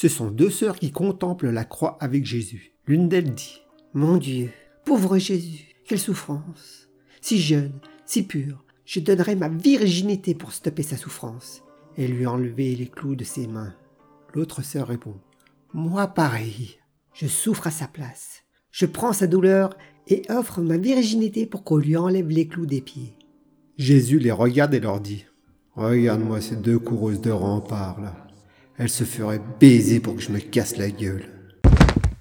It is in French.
Ce sont deux sœurs qui contemplent la croix avec Jésus. L'une d'elles dit Mon Dieu, pauvre Jésus, quelle souffrance Si jeune, si pure, je donnerais ma virginité pour stopper sa souffrance et lui enlever les clous de ses mains. L'autre sœur répond Moi pareil. Je souffre à sa place. Je prends sa douleur et offre ma virginité pour qu'on lui enlève les clous des pieds. Jésus les regarde et leur dit Regarde-moi ces deux coureuses de rempart là. Elles se feraient baiser pour que je me casse la gueule.